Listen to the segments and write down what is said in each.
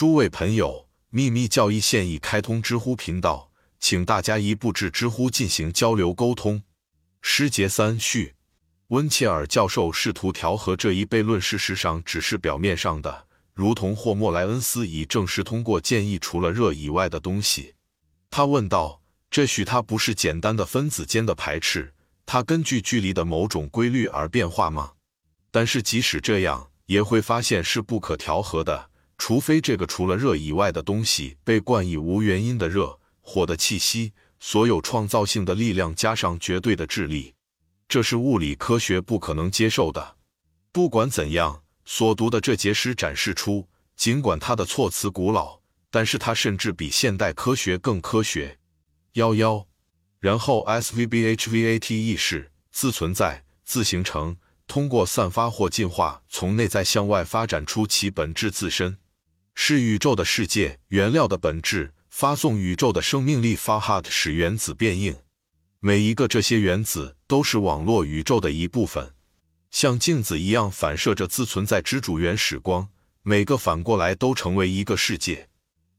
诸位朋友，秘密教义现已开通知乎频道，请大家一步至知乎进行交流沟通。诗节三序，温切尔教授试图调和这一悖论，事实上只是表面上的，如同霍莫莱恩斯已证实通过建议除了热以外的东西。他问道：“这许它不是简单的分子间的排斥，它根据距离的某种规律而变化吗？但是即使这样，也会发现是不可调和的。”除非这个除了热以外的东西被冠以无原因的热、火的气息，所有创造性的力量加上绝对的智力，这是物理科学不可能接受的。不管怎样，所读的这节诗展示出，尽管它的措辞古老，但是它甚至比现代科学更科学。幺幺，然后 S V B H V A T 意识自存在、自形成，通过散发或进化，从内在向外发展出其本质自身。是宇宙的世界原料的本质，发送宇宙的生命力。Farhat 使原子变硬，每一个这些原子都是网络宇宙的一部分，像镜子一样反射着自存在之主原始光。每个反过来都成为一个世界。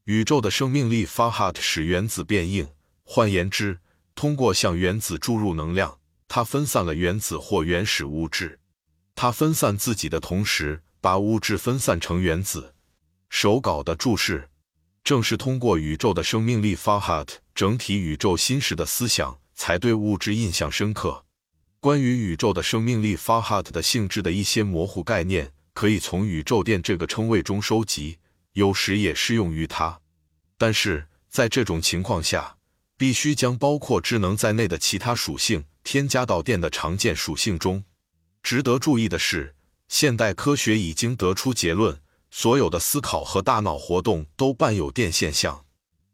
宇宙的生命力 Farhat 使原子变硬，换言之，通过向原子注入能量，它分散了原子或原始物质。它分散自己的同时，把物质分散成原子。手稿的注释，正是通过宇宙的生命力 Farhat 整体宇宙心识的思想，才对物质印象深刻。关于宇宙的生命力 Farhat 的性质的一些模糊概念，可以从宇宙电这个称谓中收集，有时也适用于它。但是在这种情况下，必须将包括智能在内的其他属性添加到电的常见属性中。值得注意的是，现代科学已经得出结论。所有的思考和大脑活动都伴有电现象。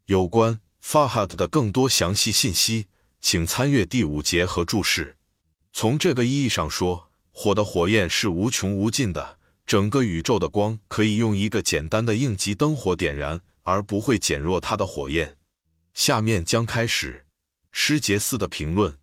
有关 Farhat 的更多详细信息，请参阅第五节和注释。从这个意义上说，火的火焰是无穷无尽的。整个宇宙的光可以用一个简单的应急灯火点燃，而不会减弱它的火焰。下面将开始诗节四的评论。